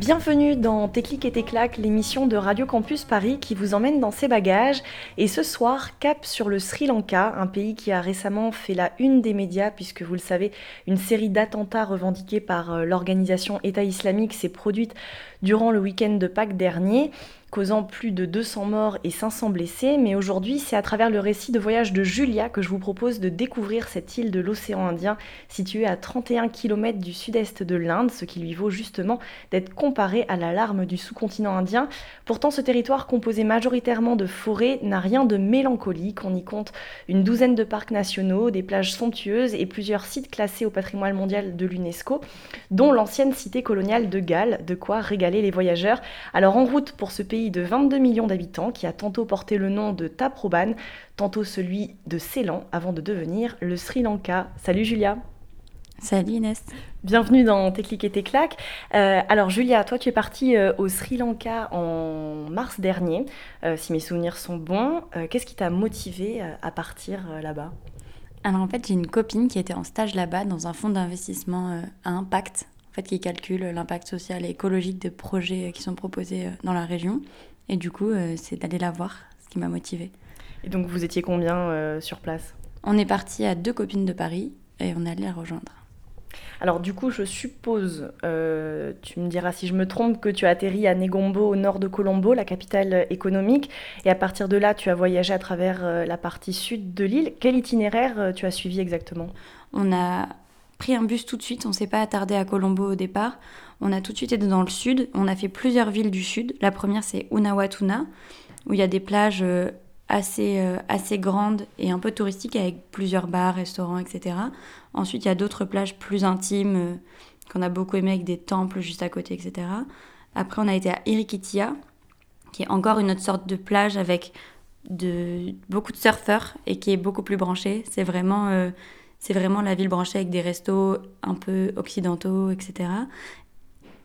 Bienvenue dans clics et claques, l'émission de Radio Campus Paris qui vous emmène dans ses bagages. Et ce soir, cap sur le Sri Lanka, un pays qui a récemment fait la une des médias, puisque vous le savez, une série d'attentats revendiqués par euh, l'organisation État islamique s'est produite durant le week-end de Pâques dernier causant plus de 200 morts et 500 blessés. Mais aujourd'hui, c'est à travers le récit de voyage de Julia que je vous propose de découvrir cette île de l'océan Indien, située à 31 km du sud-est de l'Inde, ce qui lui vaut justement d'être comparé à la larme du sous-continent indien. Pourtant, ce territoire composé majoritairement de forêts n'a rien de mélancolique. On y compte une douzaine de parcs nationaux, des plages somptueuses et plusieurs sites classés au patrimoine mondial de l'UNESCO, dont l'ancienne cité coloniale de Galles, de quoi régaler les voyageurs. Alors en route pour ce pays de 22 millions d'habitants qui a tantôt porté le nom de Taproban, tantôt celui de Ceylan, avant de devenir le Sri Lanka. Salut Julia Salut Inès. Bienvenue dans Tes clics et tes claques. Euh, alors Julia, toi tu es partie euh, au Sri Lanka en mars dernier, euh, si mes souvenirs sont bons. Qu'est-ce qui t'a motivé euh, à partir là-bas? Alors en fait, j'ai une copine qui était en stage là-bas dans un fonds d'investissement à impact, en fait, qui calcule l'impact social et écologique des projets qui sont proposés euh, dans la région. Et du coup, euh, c'est d'aller la voir, ce qui m'a motivée. Et donc vous étiez combien euh, sur place? On est parti à deux copines de Paris et on est allé la rejoindre. Alors du coup, je suppose, euh, tu me diras si je me trompe, que tu as atterri à Negombo au nord de Colombo, la capitale économique, et à partir de là, tu as voyagé à travers euh, la partie sud de l'île. Quel itinéraire euh, tu as suivi exactement? On a pris un bus tout de suite, on s'est pas attardé à Colombo au départ. On a tout de suite été dans le sud, on a fait plusieurs villes du sud. La première c'est Unawatuna, où il y a des plages euh, assez, euh, assez grandes et un peu touristiques avec plusieurs bars, restaurants, etc. Ensuite il y a d'autres plages plus intimes euh, qu'on a beaucoup aimé avec des temples juste à côté, etc. Après on a été à Irikitia, qui est encore une autre sorte de plage avec de, beaucoup de surfeurs et qui est beaucoup plus branchée. C'est vraiment... c'est vraiment la ville branchée avec des restos un peu occidentaux, etc.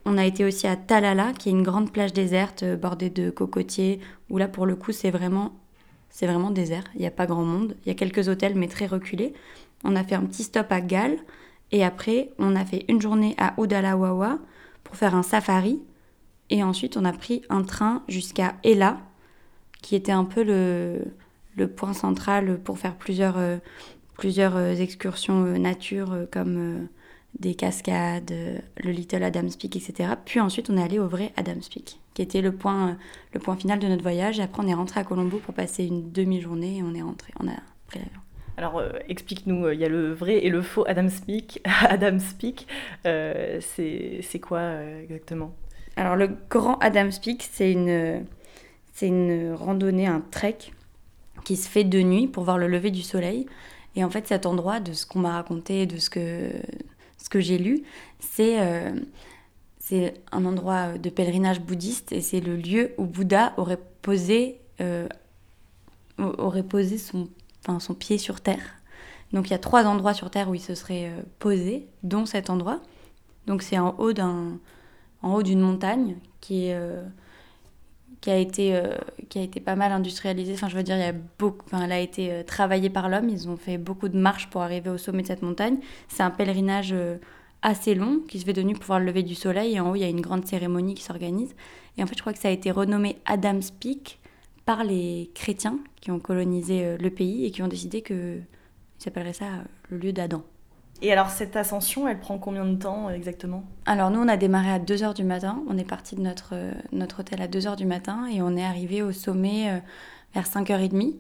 On a été aussi à Talala, qui est une grande plage déserte euh, bordée de cocotiers, où là, pour le coup, c'est vraiment, c'est vraiment désert. Il n'y a pas grand monde. Il y a quelques hôtels, mais très reculés. On a fait un petit stop à Galles. Et après, on a fait une journée à Udalawawa pour faire un safari. Et ensuite, on a pris un train jusqu'à Ela, qui était un peu le, le point central pour faire plusieurs, euh, plusieurs euh, excursions euh, nature euh, comme des cascades, le Little Adam's Peak, etc. Puis ensuite, on est allé au vrai Adam's Peak, qui était le point, le point final de notre voyage. Et après, on est rentré à Colombo pour passer une demi-journée et on est rentré, on a pris l'avion. Alors euh, explique-nous, euh, il y a le vrai et le faux Adam Speak. Adam Speak, euh, c'est c'est quoi euh, exactement? Alors, le grand Adam's Peak, c'est une, c'est une randonnée, un trek qui se fait de nuit pour voir le lever du soleil. Et en fait, cet endroit, de ce qu'on m'a raconté, de ce que, ce que j'ai lu, c'est euh, un endroit de pèlerinage bouddhiste et c'est le lieu où Bouddha aurait posé, euh, aurait posé son, enfin, son pied sur terre. Donc il y a trois endroits sur terre où il se serait euh, posé, dont cet endroit. Donc c'est en haut en haut d'une montagne qui est euh, qui a été euh, qui a été pas mal industrialisée. Enfin, je veux dire, il y a beaucoup. Enfin, elle a été euh, travaillée par l'homme. Ils ont fait beaucoup de marches pour arriver au sommet de cette montagne. C'est un pèlerinage euh, assez long qui se fait de nuit pour voir le lever du soleil. Et en haut, il y a une grande cérémonie qui s'organise. Et en fait, je crois que ça a été renommé Adam's Peak par les chrétiens qui ont colonisé le pays et qui ont décidé que ils s'appelleraient ça le lieu d'Adam. Et alors cette ascension, elle prend combien de temps euh, exactement? Alors nous, on a démarré à 2h du matin. On est parti de notre, euh, notre hôtel à 2h du matin et on est arrivé au sommet euh, vers 5h30.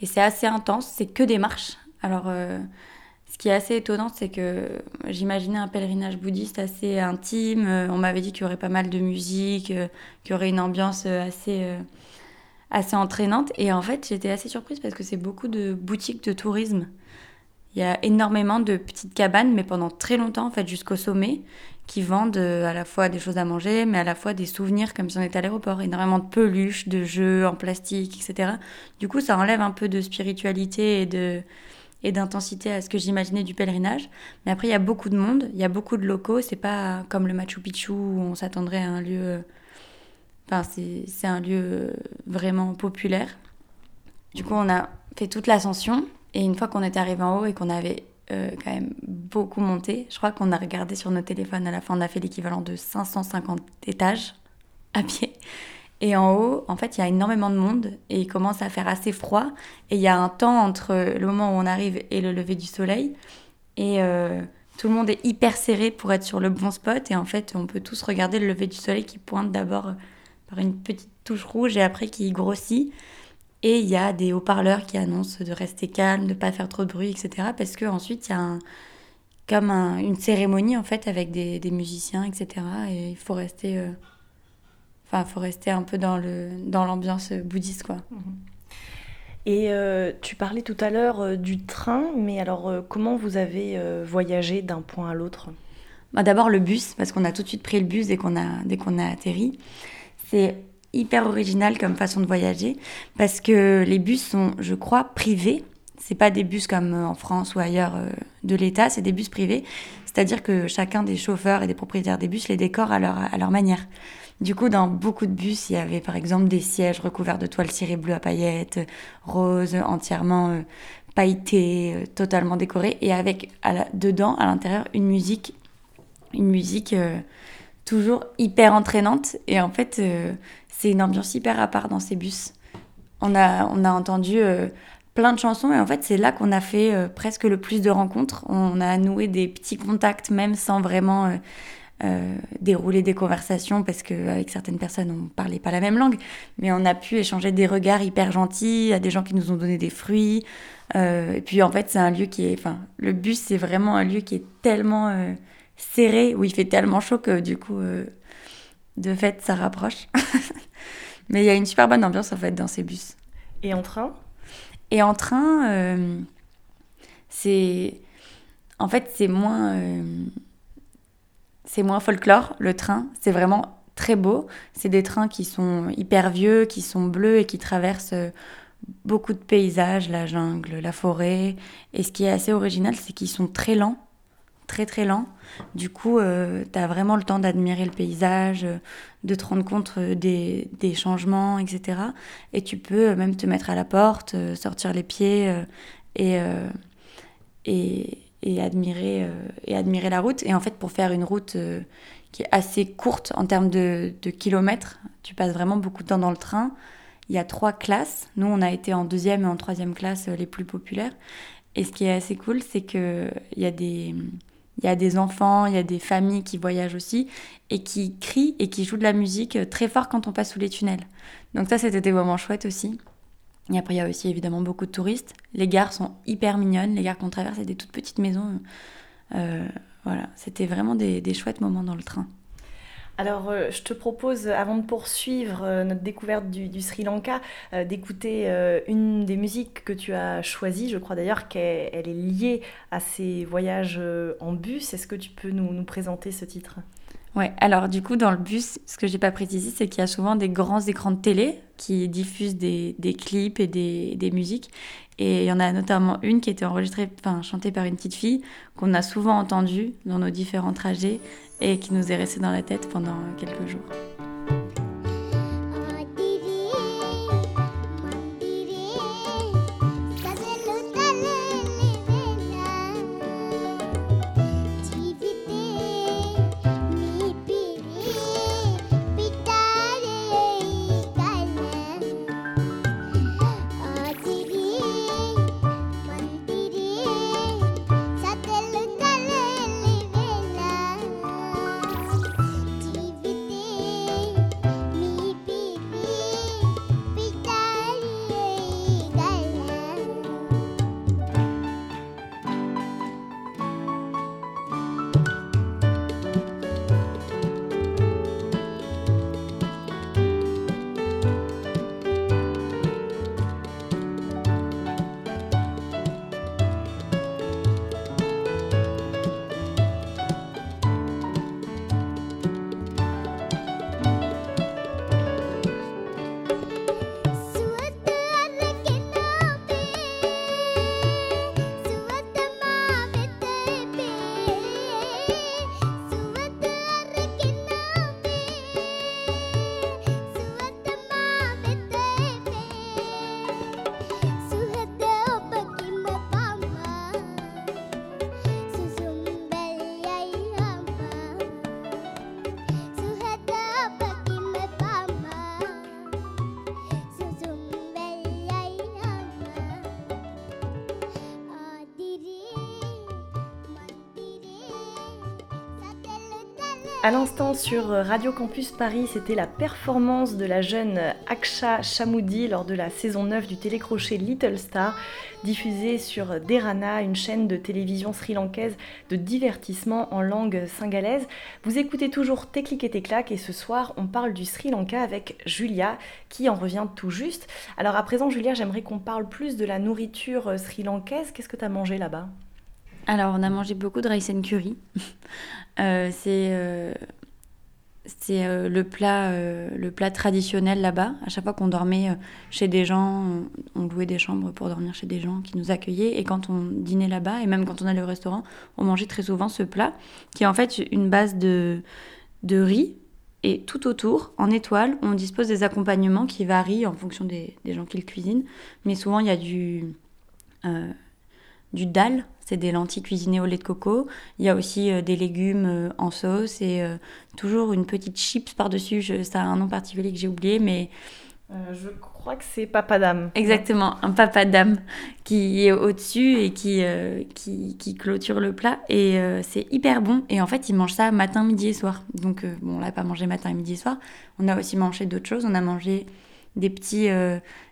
Et c'est assez intense, c'est que des marches. Alors ce qui est assez étonnant, c'est que j'imaginais un pèlerinage bouddhiste assez intime. On m'avait dit qu'il y aurait pas mal de musique, qu'il y aurait une ambiance assez, assez entraînante. Et en fait, j'étais assez surprise parce que c'est beaucoup de boutiques de tourisme. Il y a énormément de petites cabanes, mais pendant très longtemps, en fait, jusqu'au sommet, qui vendent euh, à la fois des choses à manger, mais à la fois des souvenirs comme si on était à l'aéroport. Énormément de peluches, de jeux en plastique, etc. Du coup, ça enlève un peu de spiritualité et de et d'intensité à ce que j'imaginais du pèlerinage. Mais après, il y a beaucoup de monde, il y a beaucoup de locaux. C'est pas comme le Machu Picchu où on s'attendrait à un lieu. Enfin, c'est un lieu vraiment populaire. Du coup, on a fait toute l'ascension. Et une fois qu'on était arrivé en haut et qu'on avait euh, quand même beaucoup monté, je crois qu'on a regardé sur nos téléphones à la fin, on a fait l'équivalent de 550 étages à pied. Et en haut, en fait, il y a énormément de monde et il commence à faire assez froid. Et il y a un temps entre le moment où on arrive et le lever du soleil. Et euh, tout le monde est hyper serré pour être sur le bon spot. Et en fait, on peut tous regarder le lever du soleil qui pointe d'abord par une petite touche rouge et après qui grossit. Et il y a des haut-parleurs qui annoncent de rester calme, de ne pas faire trop de bruit, etc. Parce qu'ensuite, il y a un, comme une cérémonie en fait avec des, musiciens, etc. Et il faut rester, euh, enfin, faut rester un peu dans le dans l'ambiance bouddhiste, quoi. Mhm. Et euh, tu parlais tout à l'heure euh, du train, mais alors comment vous avez voyagé d'un point à l'autre? Bah, D'abord le bus, parce qu'on a tout de suite pris le bus dès qu'on a dès qu'on a atterri. C'est hyper original comme façon de voyager parce que les bus sont, je crois, privés. C'est pas des bus comme euh, en France ou ailleurs euh, de l'État, c'est des bus privés. C'est-à-dire que chacun des chauffeurs et des propriétaires des bus les décore à leur, à leur manière. Du coup, dans beaucoup de bus, il y avait par exemple des sièges recouverts de toile cirée bleue à paillettes, roses, entièrement euh, pailletées, totalement décorées, et avec à dedans, à l'intérieur, une musique, une musique toujours hyper entraînante. Et en fait, c'est une ambiance hyper à part dans ces bus. On a, on a entendu euh, plein de chansons et en fait c'est là qu'on a fait euh, presque le plus de rencontres. On a noué des petits contacts même sans vraiment euh, dérouler des conversations parce qu'avec certaines personnes on parlait pas la même langue, mais on a pu échanger des regards hyper gentils à des gens qui nous ont donné des fruits. et puis en fait c'est un lieu qui est, enfin le bus c'est vraiment un lieu qui est tellement serré où il fait tellement chaud que du coup de fait ça rapproche. Mais il y a une super bonne ambiance en fait dans ces bus. Et en train? Et en train, euh, c'est. En fait, c'est moins. Euh, c'est moins folklore, le train. C'est vraiment très beau. C'est des trains qui sont hyper vieux, qui sont bleus et qui traversent euh, beaucoup de paysages, la jungle, la forêt. Et ce qui est assez original, c'est qu'ils sont très lents très très lents. Du coup, euh, tu as vraiment le temps d'admirer le paysage, euh, de te rendre compte euh, des, des, changements, etc. Et tu peux même te mettre à la porte, sortir les pieds et, et, et, admirer, et admirer la route. Et en fait, pour faire une route qui est assez courte en termes de, de, kilomètres, tu passes vraiment beaucoup de temps dans le train. Il y a trois classes. Nous, on a été en deuxième et en troisième classe les plus populaires. Et ce qui est assez cool, c'est qu'il y a des il y a des enfants, il y a des familles qui voyagent aussi et qui crient et qui jouent de la musique très fort quand on passe sous les tunnels. Donc ça, c'était des moments chouettes aussi. Et après, il y a aussi évidemment beaucoup de touristes. Les gares sont hyper mignonnes. Les gares qu'on traverse, c'est des toutes petites maisons. Euh, voilà, c'était vraiment des, des chouettes moments dans le train. Alors, euh, je te propose, avant de poursuivre euh, notre découverte du, Sri Lanka, euh, d'écouter une des musiques que tu as choisies. Je crois d'ailleurs qu'elle est liée à ces voyages en bus. Est-ce que tu peux nous, présenter ce titre? Ouais, alors du coup, dans le bus, ce que j'ai pas précisé, c'est qu'il y a souvent des grands écrans de télé qui diffusent des, clips et des, des, musiques. Et il y en a notamment une qui était enregistrée, enfin chantée par une petite fille, qu'on a souvent entendue dans nos différents trajets et qui nous est resté dans la tête pendant quelques jours. À l'instant sur Radio Campus Paris, c'était la performance de la jeune Aksha Chamoudi lors de la saison 9 du télécrochet Little Star, diffusée sur Derana, une chaîne de télévision sri-lankaise de divertissement en langue singalaise. Vous écoutez toujours Téclic et Téclac et ce soir on parle du Sri Lanka avec Julia qui en revient tout juste. Alors à présent Julia, j'aimerais qu'on parle plus de la nourriture sri-lankaise. Qu'est-ce que tu as mangé là-bas? Alors, on a mangé beaucoup de rice and curry. Euh, c'est euh, euh, le, plat, le plat traditionnel là-bas. À chaque fois qu'on dormait chez des gens, on, louait des chambres pour dormir chez des gens qui nous accueillaient. Et quand on dînait là-bas, et même quand on allait au restaurant, on mangeait très souvent ce plat, qui est en fait une base de, de riz. Et tout autour, en étoile, on dispose des accompagnements qui varient en fonction des, des gens qui le cuisinent. Mais souvent, il y a du, du dal, c'est des lentilles cuisinées au lait de coco. Il y a aussi euh, des légumes euh, en sauce et euh, toujours une petite chips par-dessus. Ça a un nom particulier que j'ai oublié, mais. je crois que c'est papadam. Exactement, un papadam qui est au-dessus et qui, qui, qui, clôture le plat. Et c'est hyper bon. Et en fait, ils mangent ça matin, midi et soir. Donc, bon, on l'a pas mangé matin, midi et soir. On a aussi mangé d'autres choses. On a mangé des petits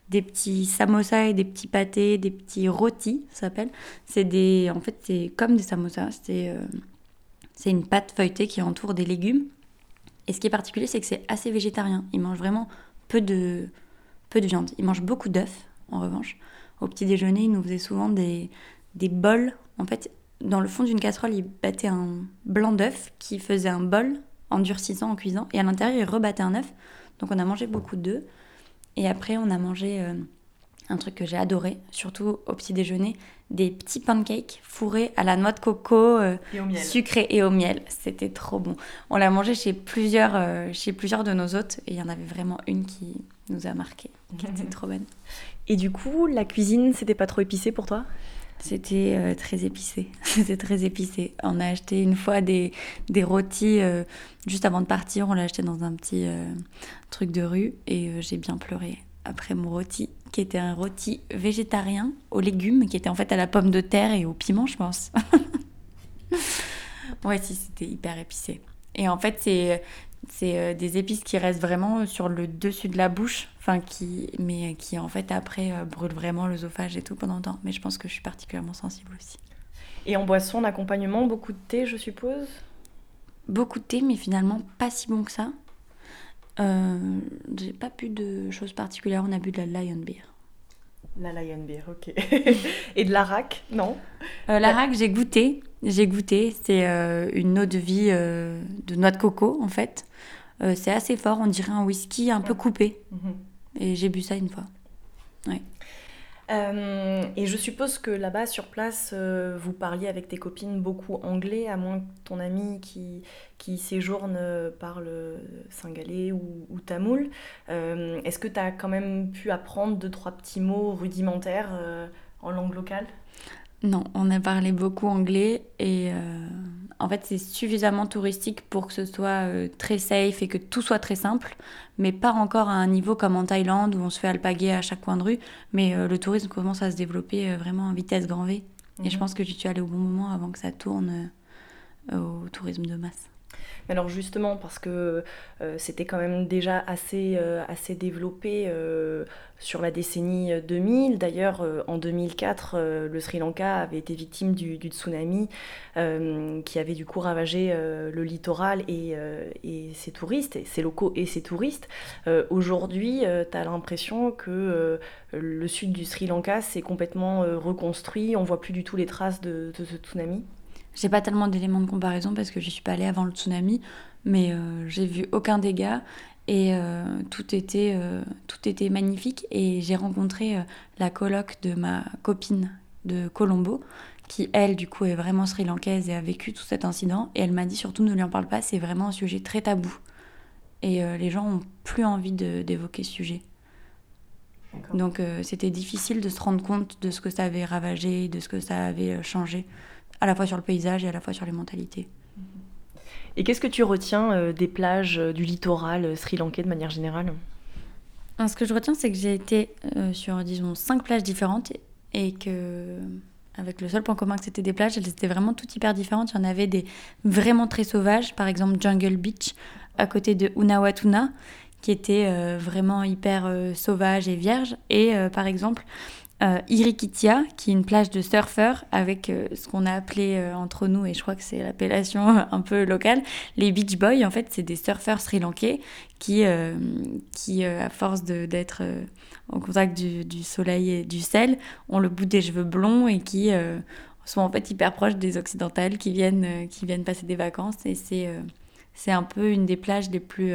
des petits samosas et des petits pâtés, des petits rôtis, ça s'appelle. C'est des, en fait, c'est comme des samosas. C'est, euh, c'est une pâte feuilletée qui entoure des légumes. Et ce qui est particulier, c'est que c'est assez végétarien. Ils mangent vraiment peu de, peu de viande. Ils mangent beaucoup d'œufs, en revanche. Au petit déjeuner, ils nous faisaient souvent des, des bols. En fait, dans le fond d'une casserole, ils battaient un blanc d'œuf qui faisait un bol en durcissant, en cuisant. Et à l'intérieur, ils rebattaient un œuf. Donc on a mangé beaucoup d'œufs. Et après, on a mangé euh, un truc que j'ai adoré, surtout au petit déjeuner, des petits pancakes fourrés à la noix de coco euh, sucrée et au miel. C'était trop bon. On l'a mangé chez plusieurs, euh, chez plusieurs de nos hôtes et il y en avait vraiment une qui nous a marqué, qui était trop bonne. Et du coup, la cuisine, c'était pas trop épicé pour toi? C'était très épicé. C'était très épicé. On a acheté une fois des, des rôtis juste avant de partir. On l'a acheté dans un petit truc de rue et j'ai bien pleuré après mon rôti, qui était un rôti végétarien aux légumes, qui était en fait à la pomme de terre et au piment, je pense. ouais, si, c'était hyper épicé. Et en fait, c'est c'est euh, des épices qui restent vraiment sur le dessus de la bouche, enfin qui, mais qui en fait après euh, brûlent vraiment l'œsophage et tout pendant le temps. Mais je pense que je suis particulièrement sensible aussi. Et en boisson, en accompagnement, beaucoup de thé, je suppose? Beaucoup de thé, mais finalement pas si bon que ça. Euh, j'ai pas bu de choses particulières. On a bu de la Lion Beer. La Lion Beer, ok. Et de l'arac, non? Euh, L'arac, j'ai goûté. J'ai goûté. C'est euh, une eau de vie euh, de noix de coco, en fait. c'est assez fort. On dirait un whisky un peu coupé. Mhm. Et j'ai bu ça une fois. Ouais. Euh, et je suppose que là-bas, sur place, euh, vous parliez avec tes copines beaucoup anglais, à moins que ton ami qui, qui séjourne euh, parle singalais ou, ou tamoul. Est-ce que tu as quand même pu apprendre deux, trois petits mots rudimentaires en langue locale? Non, on a parlé beaucoup anglais et euh, en fait c'est suffisamment touristique pour que ce soit euh, très safe et que tout soit très simple, mais pas encore à un niveau comme en Thaïlande où on se fait alpaguer à chaque coin de rue, mais euh, le tourisme commence à se développer vraiment en vitesse grand V. Et je mhm. pense que tu suis allée au bon moment avant que ça tourne au tourisme de masse. Alors justement, parce que euh, c'était quand même déjà assez, euh, développé euh, sur la décennie 2000. D'ailleurs, en 2004, le Sri Lanka avait été victime du, tsunami qui avait du coup ravagé le littoral et, ses touristes, ses locaux et ses touristes. Aujourd'hui, tu as l'impression que le sud du Sri Lanka s'est complètement reconstruit. On voit plus du tout les traces de, de ce tsunami. J'ai pas tellement d'éléments de comparaison parce que je suis pas allée avant le tsunami, mais euh, j'ai vu aucun dégât et euh, tout, était, euh, tout était magnifique. Et j'ai rencontré la coloc de ma copine de Colombo, qui elle, du coup, est vraiment sri-lankaise et a vécu tout cet incident. Et elle m'a dit surtout ne lui en parle pas, c'est vraiment un sujet très tabou. Et les gens ont plus envie d'évoquer ce sujet. Donc c'était difficile de se rendre compte de ce que ça avait ravagé, de ce que ça avait changé à la fois sur le paysage et à la fois sur les mentalités. Et qu'est-ce que tu retiens euh, des plages euh, du littoral euh, sri-lankais de manière générale? Ce que je retiens, c'est que j'ai été sur, disons, cinq plages différentes et que avec le seul point commun que c'était des plages, elles étaient vraiment toutes hyper différentes. Il y en avait des vraiment très sauvages, par exemple Jungle Beach à côté de Unawatuna, qui était euh, vraiment hyper euh, sauvage et vierge. Et euh, par exemple, Irikitia, qui est une plage de surfeurs avec ce qu'on a appelé entre nous, et je crois que c'est l'appellation un peu locale, les beach boys. En fait, c'est des surfeurs sri-lankais qui, qui à force d'être au contact du, soleil et du sel, ont le bout des cheveux blonds et qui sont en fait hyper proches des occidentales qui viennent, qui viennent passer des vacances. Et c'est un peu une des plages les plus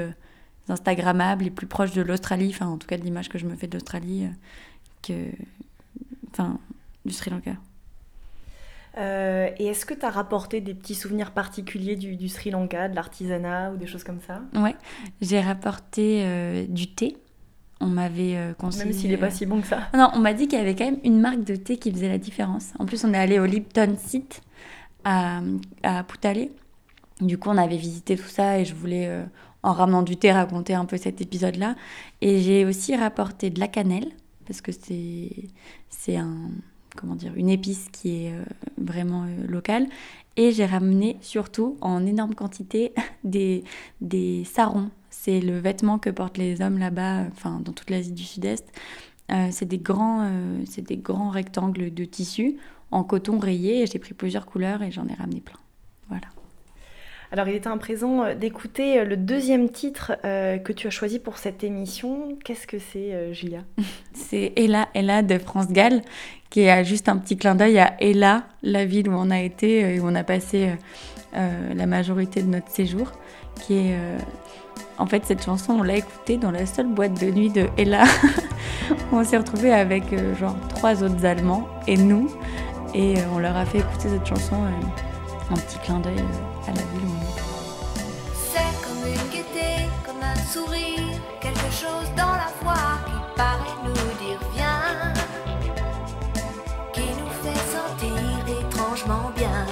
Instagrammables, les plus proches de l'Australie, enfin en tout cas de l'image que je me fais d'Australie, euh, que, enfin, du Sri Lanka. Euh, et est-ce que tu as rapporté des petits souvenirs particuliers du, Sri Lanka, de l'artisanat ou des choses comme ça? Ouais, j'ai rapporté euh, du thé. On m'avait conseillé. Même s'il n'est pas si bon que ça. Non, on m'a dit qu'il y avait quand même une marque de thé qui faisait la différence. En plus, on est allé au Lipton Site à, à Putale. Du coup, on avait visité tout ça et je voulais en ramenant du thé, raconter un peu cet épisode-là. Et j'ai aussi rapporté de la cannelle, parce que c'est, un, comment dire, une épice qui est euh, vraiment euh, locale. Et j'ai ramené surtout en énorme quantité des, des sarons. C'est le vêtement que portent les hommes là-bas, dans toute l'Asie du Sud-Est. Euh, c'est des grands, des grands rectangles de tissu en coton rayé. J'ai pris plusieurs couleurs et j'en ai ramené plein. Voilà. Alors, il était un présent euh, d'écouter euh, le deuxième titre euh, que tu as choisi pour cette émission. Qu'est-ce que c'est, Julia? C'est Ella, Ella de France Gall, qui a juste un petit clin d'œil à Ella, la ville où on a été et où on a passé la majorité de notre séjour, qui est... En fait, cette chanson, on l'a écoutée dans la seule boîte de nuit de Ella. on s'est retrouvés avec genre trois autres Allemands et nous, et on leur a fait écouter cette chanson un petit clin d'œil à la ville paraît nous dire viens, qui nous fait sentir étrangement bien.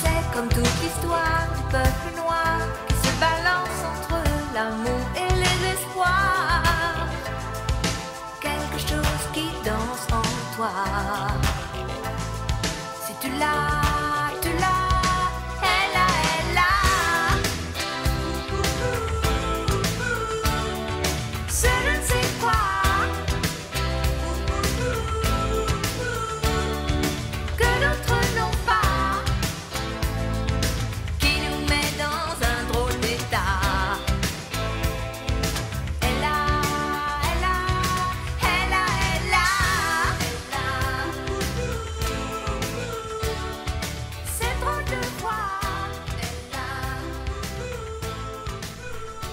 C'est comme toute l'histoire du peuple noir qui se balance entre l'amour et les espoirs. Quelque chose qui danse en toi.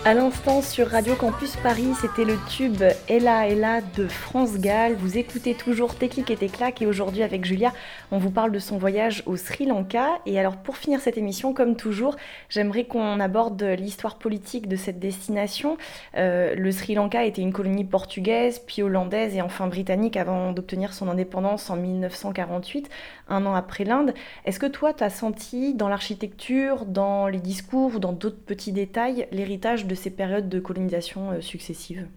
À l'instant sur Radio Campus Paris, c'était le tube Ella Ella de France Gall. Vous écoutez toujours Technique et Téclac et aujourd'hui avec Julia, on vous parle de son voyage au Sri Lanka. Et alors pour finir cette émission, comme toujours, j'aimerais qu'on aborde l'histoire politique de cette destination. Euh, le Sri Lanka était une colonie portugaise, puis hollandaise et enfin britannique avant d'obtenir son indépendance en 1948, un an après l'Inde. Est-ce que toi, tu as senti dans l'architecture, dans les discours ou dans d'autres petits détails l'héritage de périodes de colonisation euh, successives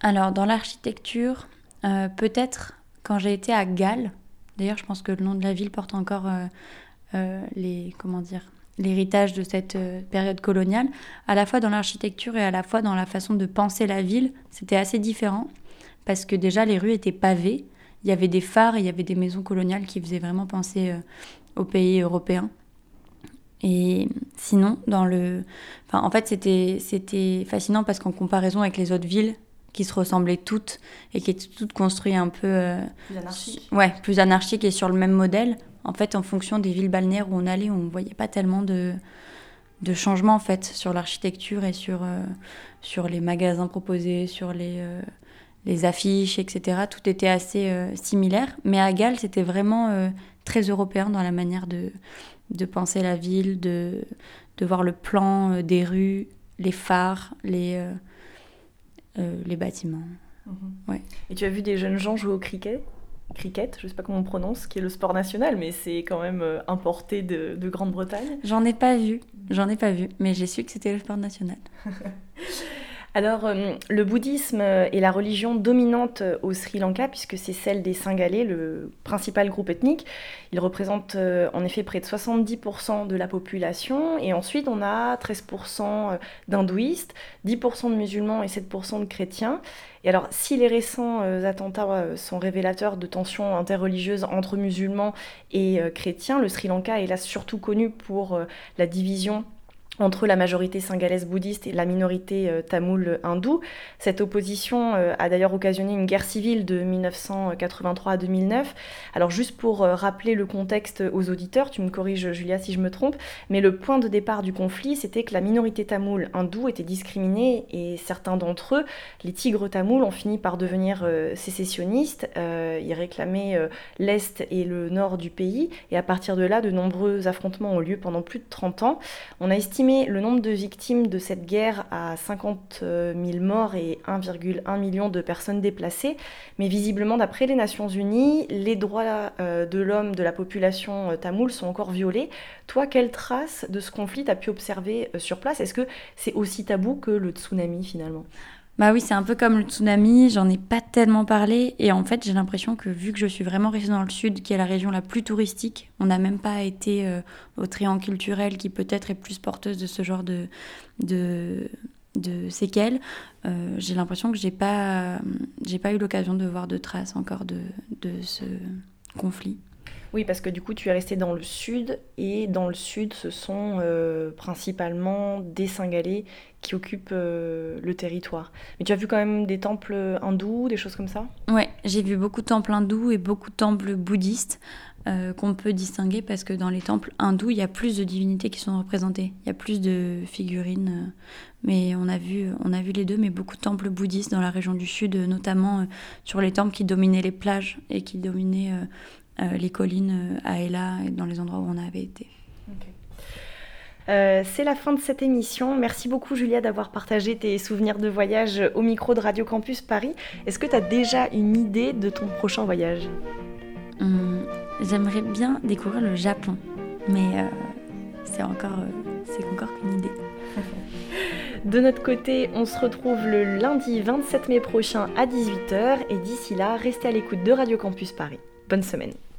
Alors, dans l'architecture, euh, peut-être quand j'ai été à Galles, d'ailleurs, je pense que le nom de la ville porte encore euh, l'héritage de cette période coloniale, à la fois dans l'architecture et à la fois dans la façon de penser la ville, c'était assez différent parce que déjà les rues étaient pavées, il y avait des phares, il y avait des maisons coloniales qui faisaient vraiment penser aux pays européens. Et sinon, dans le... Enfin, en fait, c'était, c'était fascinant parce qu'en comparaison avec les autres villes qui se ressemblaient toutes et qui étaient toutes construites un peu... Euh, plus anarchiques. Ouais, plus anarchiques et sur le même modèle. En fait, en fonction des villes balnéaires où on allait, on ne voyait pas tellement de, de changements en fait, sur l'architecture et sur, euh, sur les magasins proposés, sur les, euh, les affiches, etc. Tout était assez similaire. Mais à Galles, c'était vraiment très européen dans la manière de de penser la ville, de, de voir le plan euh, des rues, les phares, les, euh, euh, les bâtiments. Mhm. Ouais. Et tu as vu des jeunes gens jouer au cricket cricket, je ne sais pas comment on prononce, qui est le sport national, mais c'est quand même importé de, de Grande-Bretagne? J'en ai pas vu, j'en ai pas vu, mais j'ai su que c'était le sport national. Alors, euh, le bouddhisme est la religion dominante au Sri Lanka, puisque c'est celle des Singalais, le principal groupe ethnique. Il représente euh, en effet près de 70% de la population. Et ensuite, on a 13% d'hindouistes, 10% de musulmans et 7% de chrétiens. Et alors, si les récents euh, attentats sont révélateurs de tensions interreligieuses entre musulmans et chrétiens, le Sri Lanka est là surtout connu pour la division entre la majorité singalaise bouddhiste et la minorité euh, tamoule hindoue. Cette opposition euh, a d'ailleurs occasionné une guerre civile de 1983 à 2009. Alors juste pour euh, rappeler le contexte aux auditeurs, tu me corriges Julia si je me trompe, mais le point de départ du conflit, c'était que la minorité tamoule hindoue était discriminée et certains d'entre eux, les tigres tamouls, ont fini par devenir sécessionnistes. ils réclamaient l'Est et le Nord du pays et à partir de là, de nombreux affrontements ont lieu pendant plus de 30 ans. On a estimé le nombre de victimes de cette guerre à 50 000 morts et 1,1 million de personnes déplacées, mais visiblement, d'après les Nations Unies, les droits euh, de l'homme de la population euh, tamoule sont encore violés. Toi, quelles traces de ce conflit as pu observer euh, sur place? Est-ce que c'est aussi tabou que le tsunami finalement? Bah oui, c'est un peu comme le tsunami, j'en ai pas tellement parlé et en fait j'ai l'impression que vu que je suis vraiment restée dans le sud, qui est la région la plus touristique, on n'a même pas été euh, au triangle culturel qui peut-être est plus porteuse de ce genre de, de, séquelles. Euh, j'ai l'impression que j'ai pas, j'ai pas eu l'occasion de voir de traces encore de ce conflit. Oui, parce que du coup, tu es resté dans le sud, et dans le sud, ce sont euh, principalement des Singalais qui occupent euh, le territoire. Mais tu as vu quand même des temples hindous, des choses comme ça? Ouais, j'ai vu beaucoup de temples hindous et beaucoup de temples bouddhistes euh, qu'on peut distinguer parce que dans les temples hindous, il y a plus de divinités qui sont représentées. Il y a plus de figurines. mais on a, vu, on a vu les deux, mais beaucoup de temples bouddhistes dans la région du sud, notamment sur les temples qui dominaient les plages et qui dominaient les collines euh, à Ella et dans les endroits où on avait été. Euh, c'est la fin de cette émission. Merci beaucoup Julia d'avoir partagé tes souvenirs de voyage au micro de Radio Campus Paris. Est-ce que tu as déjà une idée de ton prochain voyage? Hum, J'aimerais bien découvrir le Japon, mais c'est encore, c'est encore qu'une idée. De notre côté, on se retrouve le lundi 27 mai prochain à 18h et d'ici là, restez à l'écoute de Radio Campus Paris. Bonne semaine.